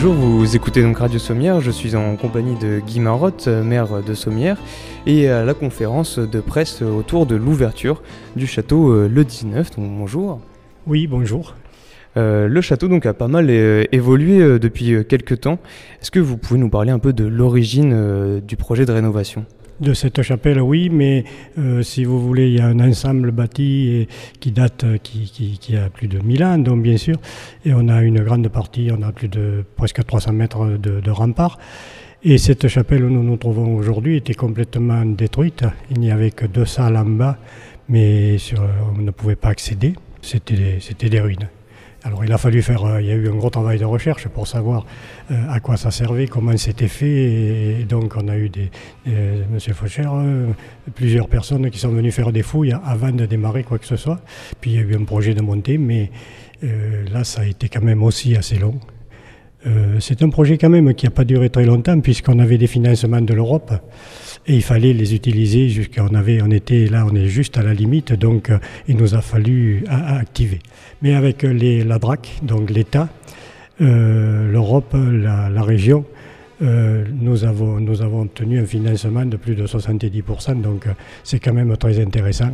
Bonjour, vous écoutez donc Radio Sommière, je suis en compagnie de Guy Marotte, maire de Sommière, et à la conférence de presse autour de l'ouverture du château euh, le 19. Donc bonjour. Oui, bonjour. Euh, le château donc a pas mal euh, évolué depuis quelques temps. Est-ce que vous pouvez nous parler un peu de l'origine du projet de rénovation? De cette chapelle, oui, mais euh, si vous voulez, il y a un ensemble bâti qui date, euh, qui, a plus de 1000 ans, donc bien sûr, et on a une grande partie, on a plus de presque 300 mètres de, de rempart. Et cette chapelle où nous nous trouvons aujourd'hui était complètement détruite. Il n'y avait que deux salles en bas, mais on ne pouvait pas accéder. C'était des ruines. Alors il a fallu faire, euh, il y a eu un gros travail de recherche pour savoir euh, à quoi ça servait, comment c'était fait. Et, donc on a eu des, euh, Monsieur Faucher, plusieurs personnes qui sont venues faire des fouilles avant de démarrer quoi que ce soit. Puis il y a eu un projet de montée, mais là ça a été quand même aussi assez long. C'est un projet quand même qui n'a pas duré très longtemps puisqu'on avait des financements de l'Europe et il fallait les utiliser jusqu'à on avait on était là on est juste à la limite donc euh, il nous a fallu activer. Mais avec les, la DRAC donc l'État euh, l'Europe la, région euh, nous, avons, nous avons obtenu un financement de plus de 70%, donc euh, c'est quand même très intéressant.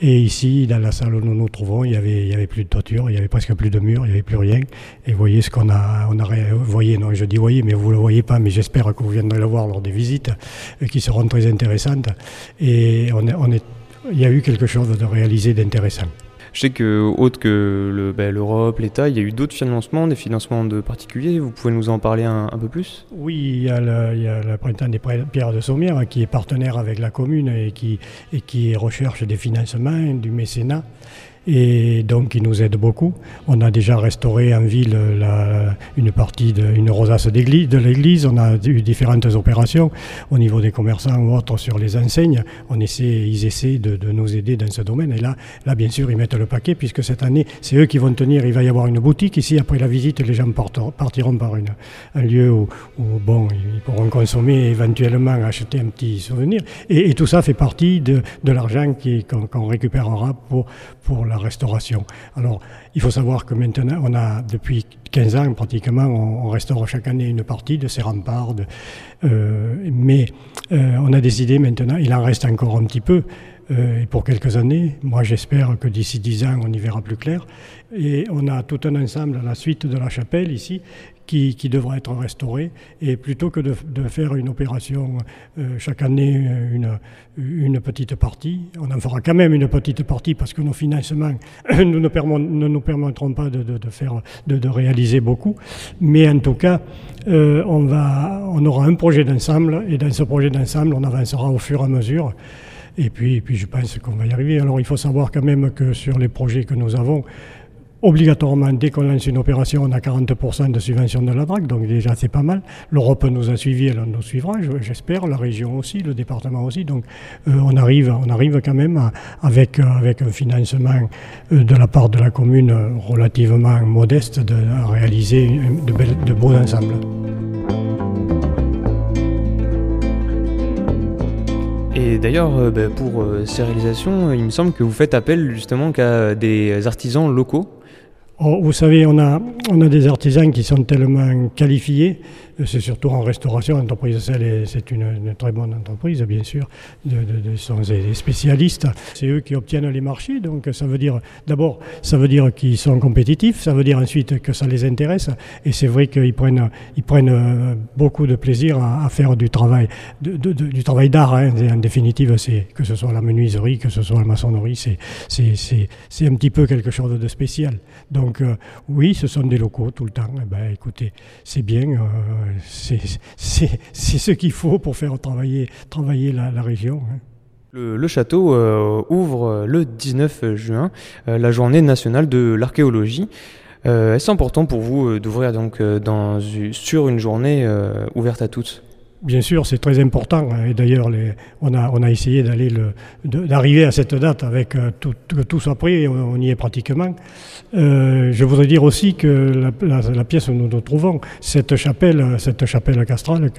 Et ici, dans la salle où nous nous trouvons, il n'y avait, avait plus de toiture, il y avait presque plus de murs, il n'y avait plus rien. Et voyez ce qu'on a, on a, voyez, non, je dis voyez, mais vous ne le voyez pas, mais j'espère que vous viendrez le voir lors des visites, euh, qui seront très intéressantes. Et on on est, il y a eu quelque chose de réalisé d'intéressant. Je sais que, autre que ben, l'Europe, l'État, il y a eu d'autres financements, des financements de particuliers. Vous pouvez nous en parler un, peu plus? Oui, il y, a le, printemps des pierres de Sommières qui est partenaire avec la commune et qui recherche des financements, du mécénat et donc il nous aide beaucoup. On a déjà restauré en ville une partie de une rosace de l'église. On a eu différentes opérations au niveau des commerçants ou autres sur les enseignes. On essaie, ils essaient de, nous aider dans ce domaine. Et là, là, bien sûr, ils mettent le paquet puisque cette année, c'est eux qui vont tenir. Il va y avoir une boutique ici. Après la visite, les gens partiront par un lieu où, bon, ils pourront consommer éventuellement acheter un petit souvenir. Et, tout ça fait partie de, de l'argent qu'on récupérera pour, pour la restauration. Alors, il faut savoir que maintenant, on a depuis 15 ans pratiquement, on, restaure chaque année une partie de ces remparts. Euh, mais euh, on a décidé maintenant, il en reste encore un petit peu, euh, et pour quelques années. Moi, j'espère que d'ici 10 ans, on y verra plus clair. Et on a tout un ensemble à la suite de la chapelle ici qui, qui devra être restauré. Et plutôt que de, faire une opération euh, chaque année, une, une, petite partie, on en fera quand même une petite partie parce que nos financements nous ne, nous permettront pas de, de, de faire, de, réaliser beaucoup. Mais en tout cas, euh, on, va, on aura un projet d'ensemble et dans ce projet d'ensemble, on avancera au fur et à mesure. Et puis, et puis je pense qu'on va y arriver. Alors il faut savoir quand même que sur les projets que nous avons, obligatoirement, dès qu'on lance une opération, on a 40% de subvention de la DRAC, donc déjà c'est pas mal. L'Europe nous a suivis, elle nous suivra, j'espère, la région aussi, le département aussi. Donc euh, on, arrive, quand même avec, avec un financement euh, de la part de la commune relativement modeste de, à réaliser de, de beaux ensembles. Et d'ailleurs, euh, bah, pour ces réalisations, il me semble que vous faites appel justement qu'à des artisans locaux. Oh, vous savez, on a, des artisans qui sont tellement qualifiés c'est surtout en restauration. L'entreprise c'est une, très bonne entreprise, bien sûr. De, de, de sont des spécialistes. C'est eux qui obtiennent les marchés. Donc, ça veut dire, d'abord, ça veut dire qu'ils sont compétitifs. Ça veut dire ensuite que ça les intéresse. Et c'est vrai qu'ils prennent, ils prennent euh, beaucoup de plaisir à, faire du travail, du travail d'art. Hein. En définitive, c'est que ce soit la menuiserie, que ce soit la maçonnerie, c'est, un petit peu quelque chose de spécial. Donc, euh, oui, ce sont des locaux tout le temps. Eh ben, écoutez, c'est bien. Euh, c'est ce qu'il faut pour faire travailler, travailler la, région. Hein. Le, château euh, ouvre le 19 juin euh, la journée nationale de l'archéologie. Est-ce important pour vous d'ouvrir donc dans, sur une journée ouverte à tous? Bien sûr, c'est très important. Hein. Et d'ailleurs, on a, on a essayé d'aller d'arriver à cette date avec euh, tout, que tout soit pris. On, y est pratiquement. Euh, je voudrais dire aussi que la, pièce où nous nous trouvons, cette chapelle, cette chapelle castrale,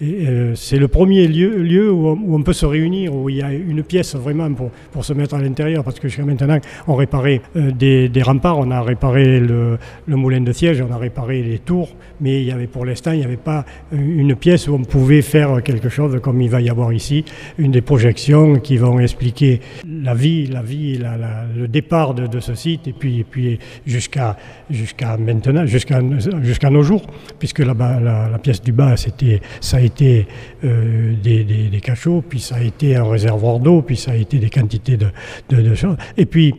euh, c'est le premier lieu, lieu où, on, peut se réunir, où il y a une pièce vraiment pour, pour se mettre à l'intérieur, parce que jusqu'à maintenant, on réparait des, des, remparts, on a réparé le, le, moulin de siège, on a réparé les tours, mais il y avait pour l'instant, il n'y avait pas une pièce où on pouvait faire quelque chose comme il va y avoir ici, une des projections qui vont expliquer la vie, la vie, le départ de, ce site et puis, puis jusqu'à jusqu'à maintenant, jusqu'à jusqu'à nos jours, puisque la, la, pièce du bas, ça a été euh, des, des, cachots, puis ça a été un réservoir d'eau, puis ça a été des quantités de, de, choses. Et puis,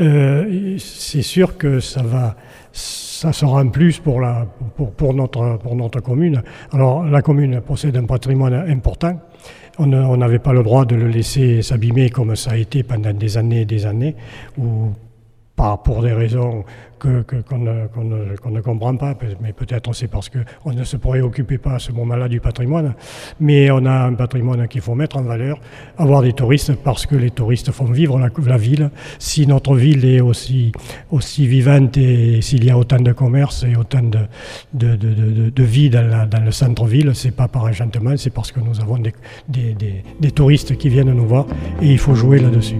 euh, c'est sûr que ça va ça sera un plus pour, la, pour, notre, pour notre commune. Alors la commune possède un patrimoine important. On n'avait pas le droit de le laisser s'abîmer comme ça a été pendant des années et des années, pas pour des raisons qu'on que, ne, comprend pas, mais peut-être c'est parce qu'on ne se préoccupait pas à ce moment-là du patrimoine. Mais on a un patrimoine qu'il faut mettre en valeur, avoir des touristes, parce que les touristes font vivre la, ville. Si notre ville est aussi, aussi vivante et s'il y a autant de commerce et autant de, de, de, de vie dans, dans le centre-ville, c'est pas par enchantement, c'est parce que nous avons des, des, des, des touristes qui viennent nous voir et il faut jouer là-dessus.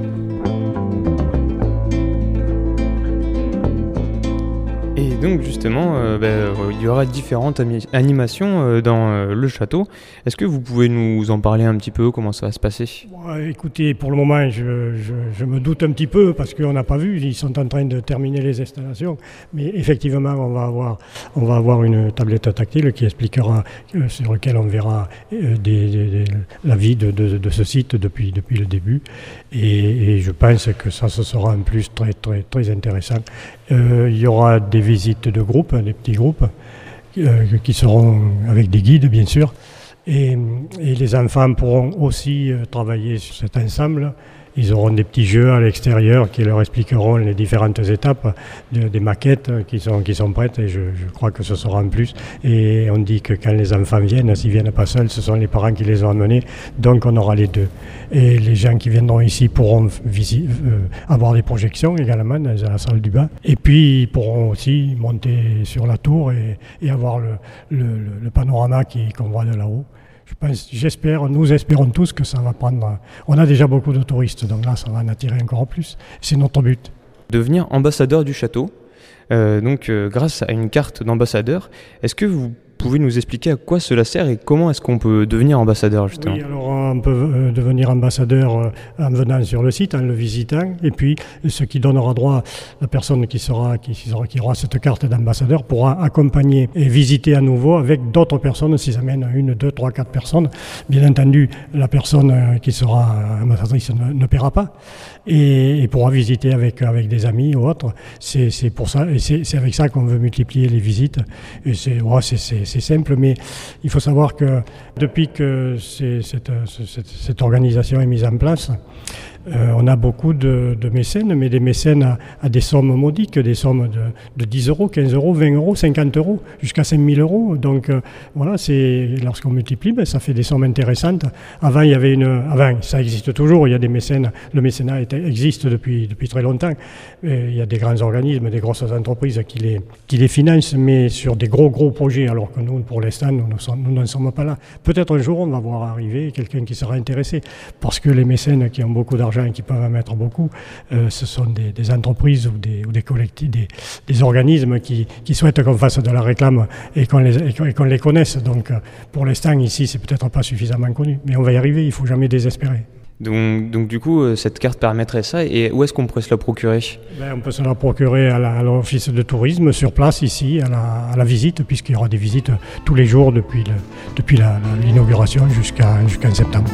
Et donc justement, euh, ben, il y aura différentes animations euh, dans euh, le château. Est-ce que vous pouvez nous en parler un petit peu? Comment ça va se passer? Écoutez, pour le moment, je, me doute un petit peu parce qu'on n'a pas vu. Ils sont en train de terminer les installations. Mais effectivement, on va avoir, on va avoir une tablette tactile qui expliquera, sur laquelle on verra la vie de, ce site depuis, depuis le début. Et, et, je pense que ça, ce sera un plus très, très, très intéressant. il y aura des visites de groupe, des petits groupes, euh, qui seront avec des guides bien sûr. Et, et les enfants pourront aussi euh, travailler sur cet ensemble ils auront des petits jeux à l'extérieur qui leur expliqueront les différentes étapes des maquettes qui sont, qui sont prêtes et je, crois que ce sera en plus. Et on dit que quand les enfants viennent, s'ils viennent pas seuls, ce sont les parents qui les ont amenés, donc on aura les deux. Et les gens qui viendront ici pourront euh, avoir des projections également dans la salle du bain. Et puis ils pourront aussi monter sur la tour et, avoir le, le panorama qu'on voit de là-haut j'espère, nous espérons tous que ça va prendre. On a déjà beaucoup de touristes, donc là, ça va en attirer encore plus. C'est notre but. Devenir ambassadeur du château, euh, donc euh, grâce à une carte d'ambassadeur, est-ce que vous pouvez nous expliquer à quoi cela sert et comment est-ce qu'on peut devenir ambassadeur justement? Oui, alors on peut euh, devenir ambassadeur euh, en venant sur le site, en le visitant, et puis ce qui donnera droit, la personne qui sera qui, sera, qui aura cette carte d'ambassadeur pourra accompagner et visiter à nouveau avec d'autres personnes, s'ils amènent une, deux, trois, quatre personnes. Bien entendu, la personne euh, qui sera ambassadrice ne, paiera pas et, pourra visiter avec, avec des amis ou autres. C'est pour ça, et c'est avec ça qu'on veut multiplier les visites. C'est c'est simple, mais il faut savoir que depuis que cette, cette, organisation est mise en place, euh, on a beaucoup de, mécènes, mais des mécènes à, des sommes modiques, des sommes de, 10 euros, 15 euros, 20 euros, 50 euros, jusqu'à 5000 euros. Donc euh, voilà, c'est lorsqu'on multiplie, ben, ça fait des sommes intéressantes. Avant, il y avait une, avant, ça existe toujours. Il y a des mécènes. Le mécénat existe depuis depuis très longtemps. il y a des grands organismes, des grosses entreprises qui les qui les financent, mais sur des gros gros projets. Alors que nous, pour l'instant, nous n'en sommes pas là. Peut-être un jour, on va voir arriver quelqu'un qui sera intéressé, parce que les mécènes qui ont beaucoup d'argent qui peuvent en mettre beaucoup, euh, ce sont des, entreprises ou des, ou des collectifs, des, organismes qui, souhaitent qu'on fasse de la réclame et qu'on les, les connaisse. Donc euh, pour l'instant, ici, c'est peut-être pas suffisamment connu, mais on va y arriver, il faut jamais désespérer. Donc, donc, du coup, euh, cette carte permettrait ça. Et où est-ce qu'on pourrait se la procurer? Ben, On peut se la procurer à l'office de tourisme sur place ici, à la, à la visite, puisqu'il y aura des visites tous les jours depuis l'inauguration jusqu'à jusqu'en septembre.